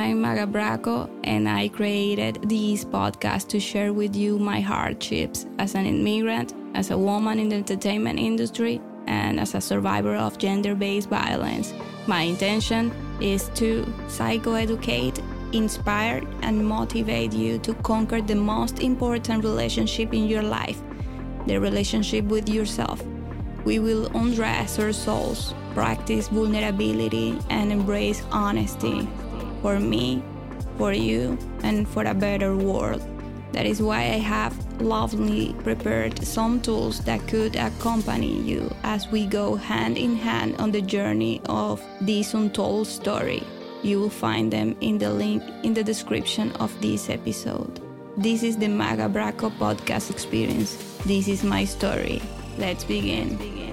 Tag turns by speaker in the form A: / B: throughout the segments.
A: I'm Magga Braco, and I created this podcast to share with you my hardships as an immigrant, as a woman in the entertainment industry, and as a survivor of gender based violence. My intention is to psychoeducate, inspire, and motivate you to conquer the most important relationship in your life the relationship with yourself. We will undress our souls, practice vulnerability, and embrace honesty for me, for you, and for a better world. That is why I have lovingly prepared some tools that could accompany you as we go hand in hand on the journey of this untold story. You will find them in the link in the description of this episode. This is the Magga Braco podcast experience. This is my story. Let's begin.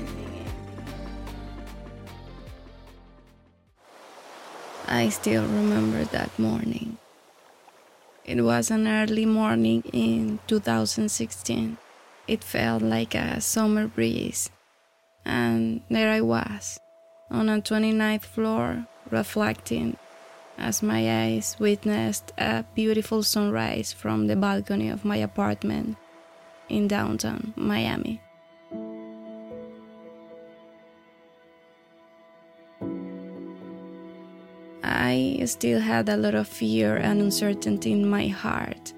A: I still remember that morning. It was an early morning in 2016. It felt like a summer breeze. And there I was, on a 29th floor, reflecting as my eyes witnessed a beautiful sunrise from the balcony of my apartment in downtown Miami. I still had a lot of fear and uncertainty in my heart.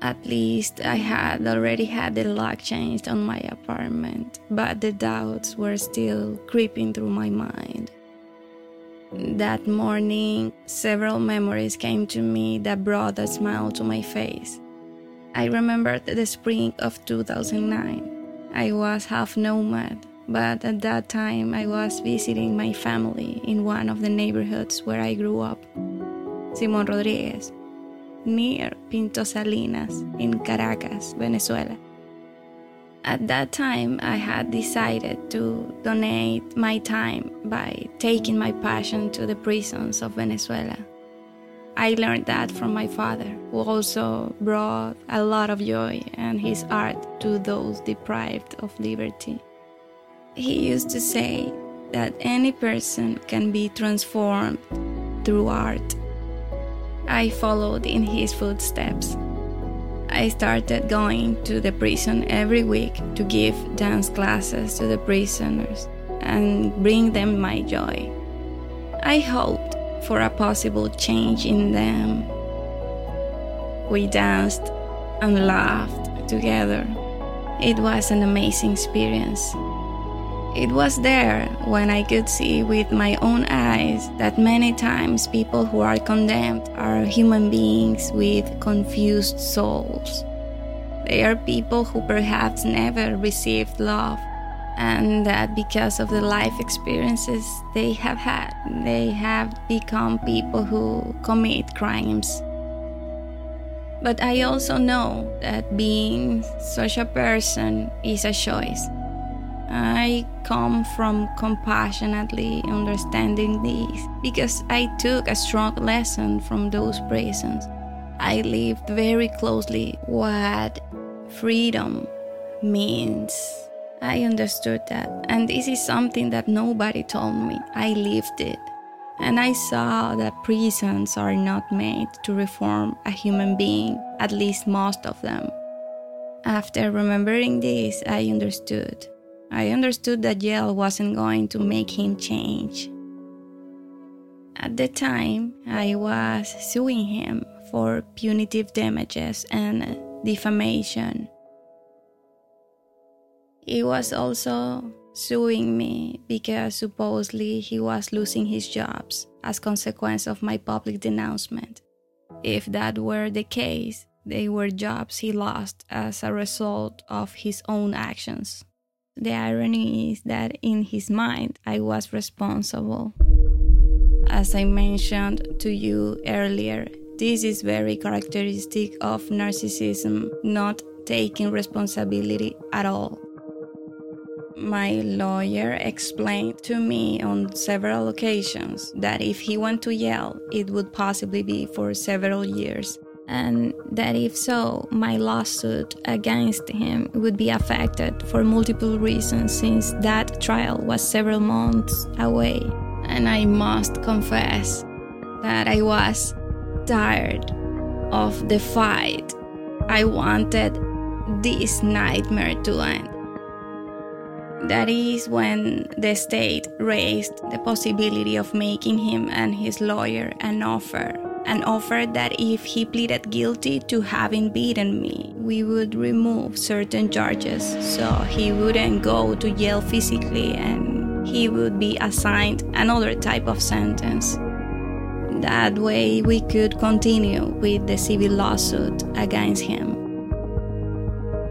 A: At least I had already had the lock changed on my apartment, but the doubts were still creeping through my mind. That morning, several memories came to me that brought a smile to my face. I remembered the spring of 2009. I was half nomad, but at that time I was visiting my family in one of the neighborhoods where I grew up, Simon Rodriguez, near Pinto Salinas in Caracas, Venezuela. At that time, I had decided to donate my time by taking my passion to the prisons of Venezuela. I learned that from my father, who also brought a lot of joy and his art to those deprived of liberty. He used to say that any person can be transformed through art. I followed in his footsteps. I started going to the prison every week to give dance classes to the prisoners and bring them my joy. I hoped for a possible change in them. We danced and laughed together. It was an amazing experience. It was there when I could see with my own eyes that many times people who are condemned are human beings with confused souls. They are people who perhaps never received love, and that because of the life experiences they have had, they have become people who commit crimes. But I also know that being such a person is a choice I come from compassionately understanding this because I took a strong lesson from those prisons. I lived very closely what freedom means. I understood that, and this is something that nobody told me. I lived it. And I saw that prisons are not made to reform a human being, at least most of them. After remembering this, I understood I understood that jail wasn't going to make him change. At the time, I was suing him for punitive damages and defamation. He was also suing me because supposedly he was losing his jobs as consequence of my public denouncement. If that were the case, they were jobs he lost as a result of his own actions. The irony is that in his mind, I was responsible. As I mentioned to you earlier, this is very characteristic of narcissism, not taking responsibility at all. My lawyer explained to me on several occasions that if he went to Yale, it would possibly be for several years and that if so, my lawsuit against him would be affected for multiple reasons since that trial was several months away. And I must confess that I was tired of the fight. I wanted this nightmare to end. That is when the state raised the possibility of making him and his lawyer an offer. An offered that if he pleaded guilty to having beaten me, we would remove certain charges so he wouldn't go to jail physically and he would be assigned another type of sentence. That way, we could continue with the civil lawsuit against him.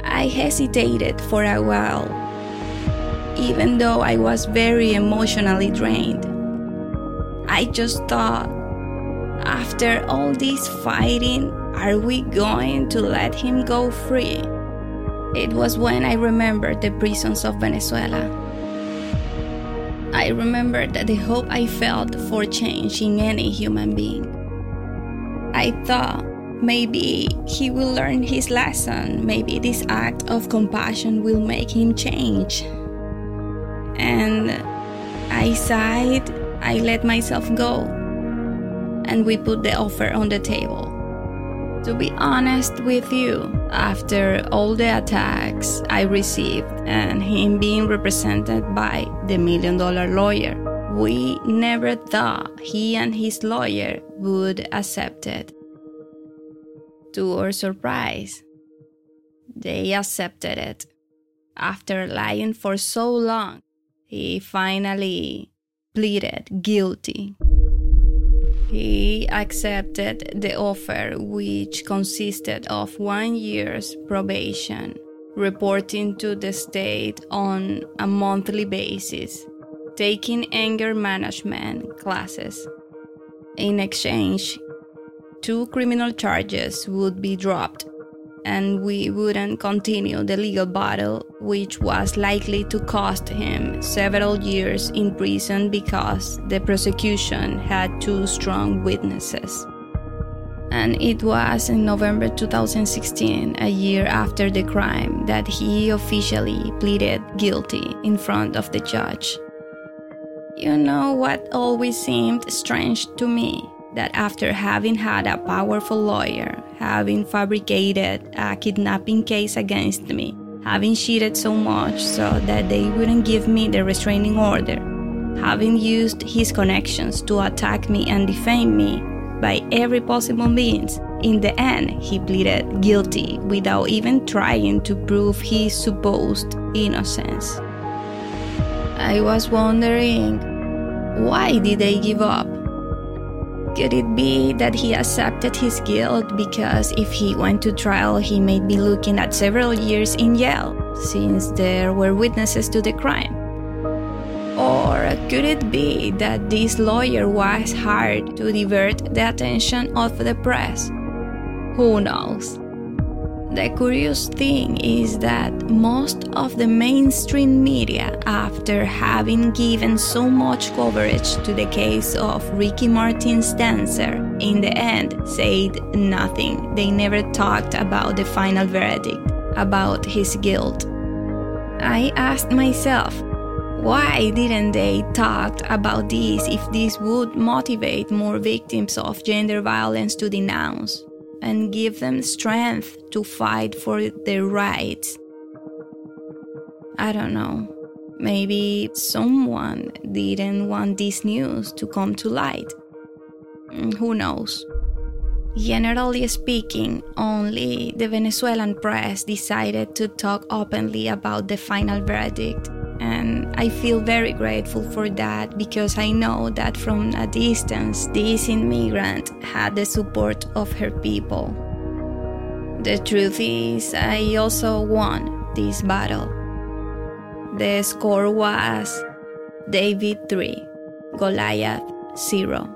A: I hesitated for a while, even though I was very emotionally drained. I just thought, after all this fighting, are we going to let him go free? It was when I remembered the prisons of Venezuela. I remembered the hope I felt for change in any human being. I thought maybe he will learn his lesson, maybe this act of compassion will make him change. And I sighed, I let myself go, and we put the offer on the table. To be honest with you, after all the attacks I received and him being represented by the million dollar lawyer, we never thought he and his lawyer would accept it. To our surprise, they accepted it. After lying for so long, he finally pleaded guilty. He accepted the offer, which consisted of one year's probation, reporting to the state on a monthly basis, taking anger management classes. In exchange, two criminal charges would be dropped and we wouldn't continue the legal battle, which was likely to cost him several years in prison because the prosecution had two strong witnesses. And it was in November 2016, a year after the crime, that he officially pleaded guilty in front of the judge. You know what always seemed strange to me? That after having had a powerful lawyer, having fabricated a kidnapping case against me, having cheated so much so that they wouldn't give me the restraining order, having used his connections to attack me and defame me by every possible means, in the end, he pleaded guilty without even trying to prove his supposed innocence. I was wondering, why did they give up? Could it be that he accepted his guilt because if he went to trial, he may be looking at several years in jail, since there were witnesses to the crime? Or could it be that this lawyer was hired to divert the attention of the press? Who knows? The curious thing is that most of the mainstream media, after having given so much coverage to the case of Ricky Martin's dancer, in the end said nothing. They never talked about the final verdict, about his guilt. I asked myself, why didn't they talk about this if this would motivate more victims of gender violence to denounce? And give them strength to fight for their rights. I don't know. Maybe someone didn't want this news to come to light. Mm, who knows? Generally speaking, only the Venezuelan press decided to talk openly about the final verdict I feel very grateful for that because I know that from a distance, this immigrant had the support of her people. The truth is, I also won this battle. The score was David 3, Goliath 0.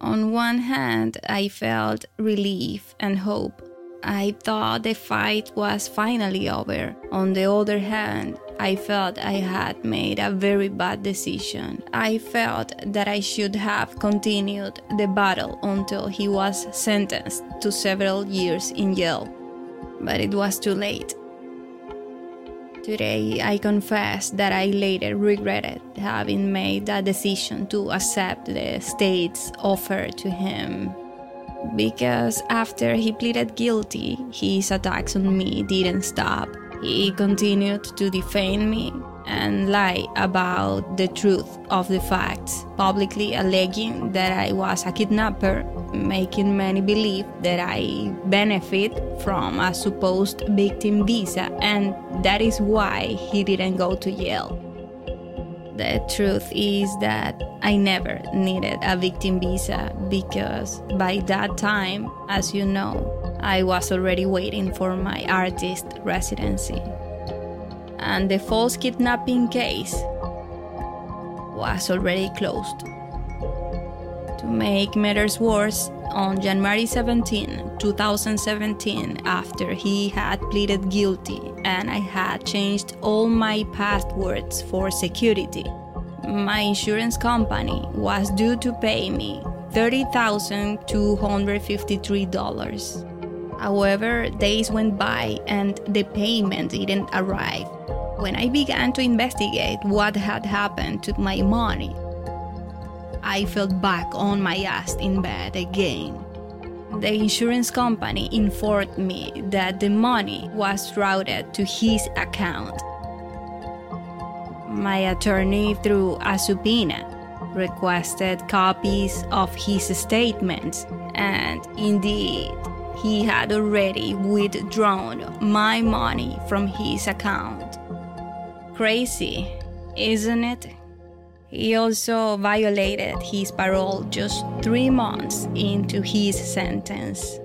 A: On one hand, I felt relief and hope I thought the fight was finally over. On the other hand, I felt I had made a very bad decision. I felt that I should have continued the battle until he was sentenced to several years in jail. But it was too late. Today, I confess that I later regretted having made that decision to accept the state's offer to him. Because after he pleaded guilty, his attacks on me didn't stop. He continued to defame me and lie about the truth of the facts, publicly alleging that I was a kidnapper, making many believe that I benefit from a supposed victim visa, and that is why he didn't go to jail. The truth is that I never needed a victim visa because by that time, as you know, I was already waiting for my artist residency and the false kidnapping case was already closed. To make matters worse, on January 17, 2017, after he had pleaded guilty and I had changed all my passwords for security, my insurance company was due to pay me $30,253. However, days went by and the payment didn't arrive. When I began to investigate what had happened to my money, I fell back on my ass in bed again. The insurance company informed me that the money was routed to his account. My attorney, through a subpoena, requested copies of his statements, and indeed, he had already withdrawn my money from his account. Crazy, isn't it? He also violated his parole just three months into his sentence.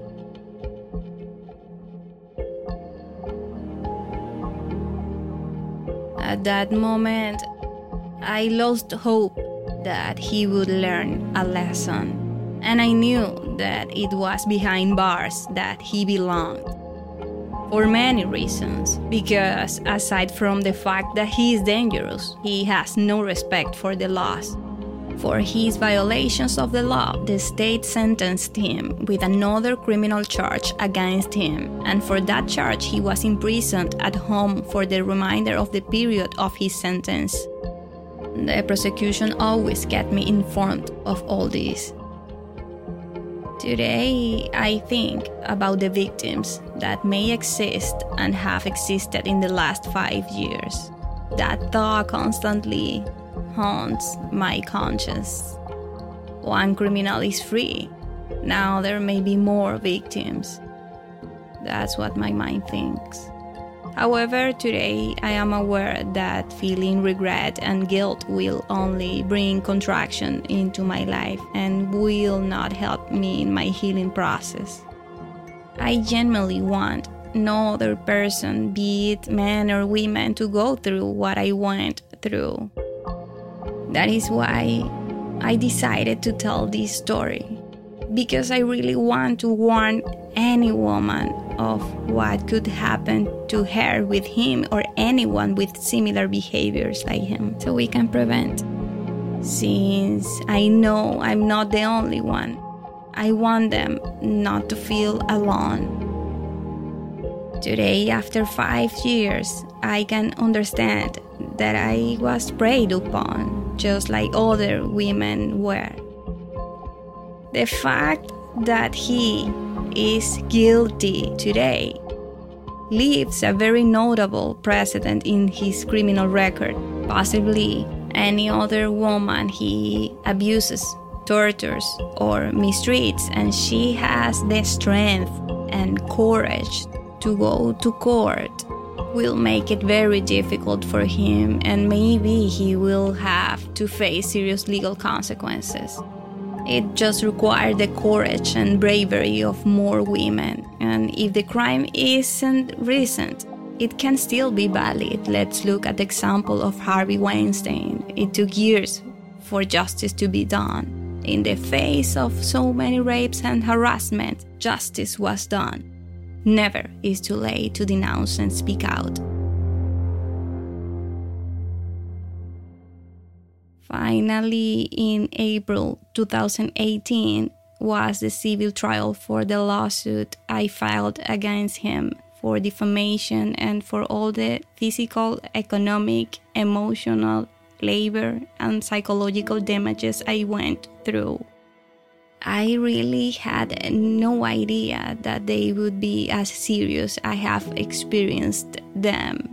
A: At that moment, I lost hope that he would learn a lesson, and I knew that it was behind bars that he belonged for many reasons. Because aside from the fact that he is dangerous, he has no respect for the laws. For his violations of the law, the state sentenced him with another criminal charge against him, and for that charge, he was imprisoned at home for the remainder of the period of his sentence. The prosecution always kept me informed of all this. Today, I think about the victims that may exist and have existed in the last five years. That thought constantly haunts my conscience. One criminal is free. Now there may be more victims. That's what my mind thinks. However, today I am aware that feeling regret and guilt will only bring contraction into my life and will not help me in my healing process. I genuinely want no other person, be it men or women, to go through what I went through. That is why I decided to tell this story because I really want to warn any woman of what could happen to her with him or anyone with similar behaviors like him so we can prevent. Since I know I'm not the only one, I want them not to feel alone. Today, after five years, I can understand that I was preyed upon just like other women were. The fact that he is guilty today leaves a very notable precedent in his criminal record. Possibly any other woman he abuses, tortures, or mistreats, and she has the strength and courage to go to court will make it very difficult for him, and maybe he will have to face serious legal consequences. It just required the courage and bravery of more women. And if the crime isn't recent, it can still be valid. Let's look at the example of Harvey Weinstein. It took years for justice to be done. In the face of so many rapes and harassment, justice was done. Never is too late to denounce and speak out. Finally, in April 2018, was the civil trial for the lawsuit I filed against him for defamation and for all the physical, economic, emotional, labor, and psychological damages I went through. I really had no idea that they would be as serious I have experienced them,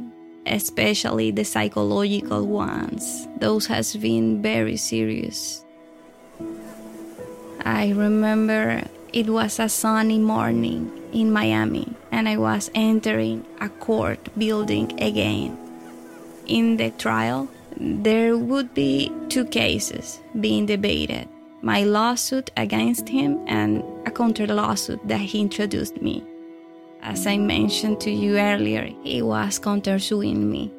A: especially the psychological ones. Those has been very serious. I remember it was a sunny morning in Miami and I was entering a court building again. In the trial, there would be two cases being debated my lawsuit against him and a counter lawsuit that he introduced me. As I mentioned to you earlier, he was countersuing me.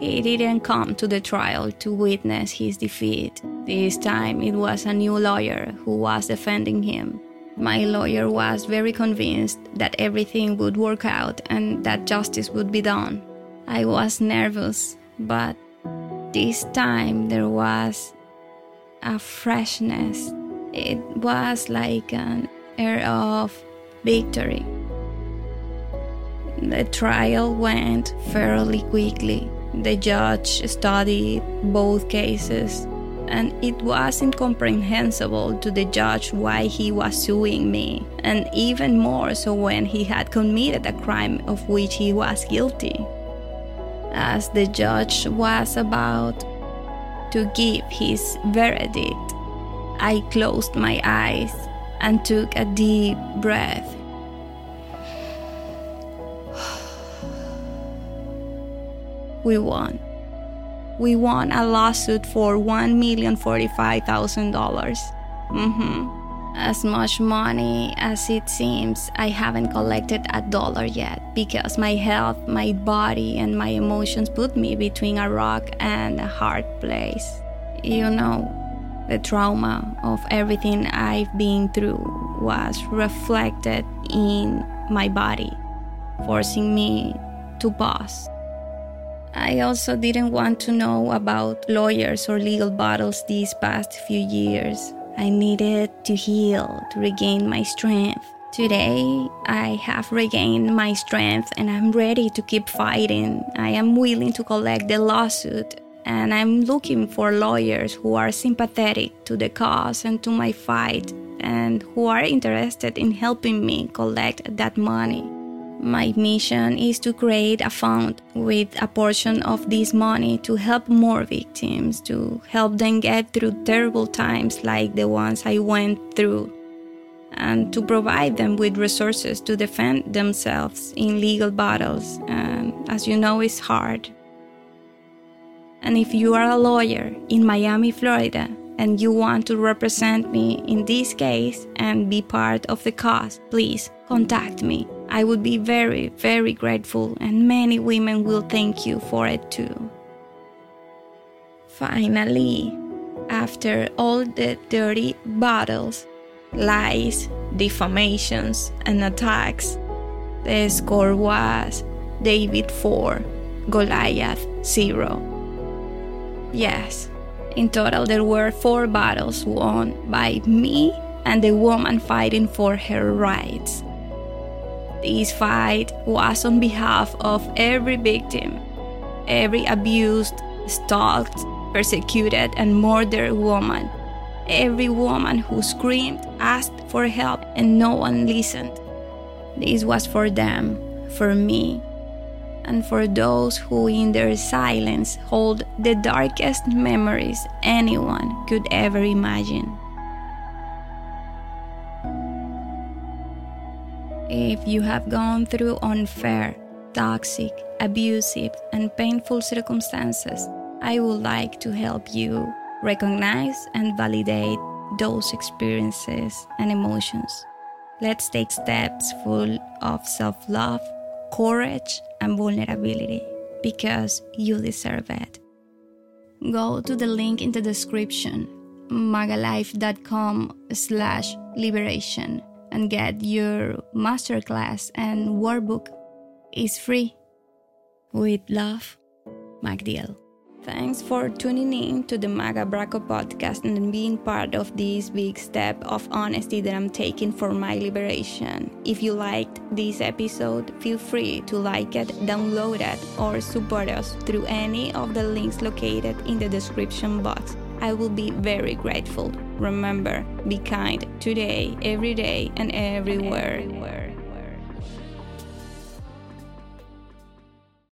A: He didn't come to the trial to witness his defeat. This time it was a new lawyer who was defending him. My lawyer was very convinced that everything would work out and that justice would be done. I was nervous, but this time there was a freshness. It was like an air of victory. The trial went fairly quickly. The judge studied both cases, and it was incomprehensible to the judge why he was suing me, and even more so when he had committed a crime of which he was guilty. As the judge was about to give his verdict, I closed my eyes and took a deep breath. We won. We won a lawsuit for $1,045,000. Mm-hmm. As much money as it seems, I haven't collected a dollar yet because my health, my body, and my emotions put me between a rock and a hard place. You know, the trauma of everything I've been through was reflected in my body, forcing me to pause. I also didn't want to know about lawyers or legal battles these past few years. I needed to heal, to regain my strength. Today, I have regained my strength and I'm ready to keep fighting. I am willing to collect the lawsuit and I'm looking for lawyers who are sympathetic to the cause and to my fight and who are interested in helping me collect that money. My mission is to create a fund with a portion of this money to help more victims, to help them get through terrible times like the ones I went through, and to provide them with resources to defend themselves in legal battles. And as you know, it's hard. And if you are a lawyer in Miami, Florida, and you want to represent me in this case and be part of the cause, please contact me. I would be very, very grateful, and many women will thank you for it too. Finally, after all the dirty battles, lies, defamations, and attacks, the score was David 4, Goliath 0. Yes, in total, there were four battles won by me and the woman fighting for her rights. This fight was on behalf of every victim, every abused, stalked, persecuted, and murdered woman, every woman who screamed, asked for help, and no one listened. This was for them, for me, and for those who, in their silence, hold the darkest memories anyone could ever imagine. If you have gone through unfair, toxic, abusive, and painful circumstances, I would like to help you recognize and validate those experiences and emotions. Let's take steps full of self love, courage, and vulnerability because you deserve it. Go to the link in the description maggalife.com slash liberation and get your masterclass and workbook is free. With love, Magga. Thanks for tuning in to the Magga Braco podcast and being part of this big step of honesty that I'm taking for my liberation. If you liked this episode, feel free to like it, download it, or support us through any of the links located in the description box. I will be very grateful. Remember, be kind today, every day, and everywhere. everywhere.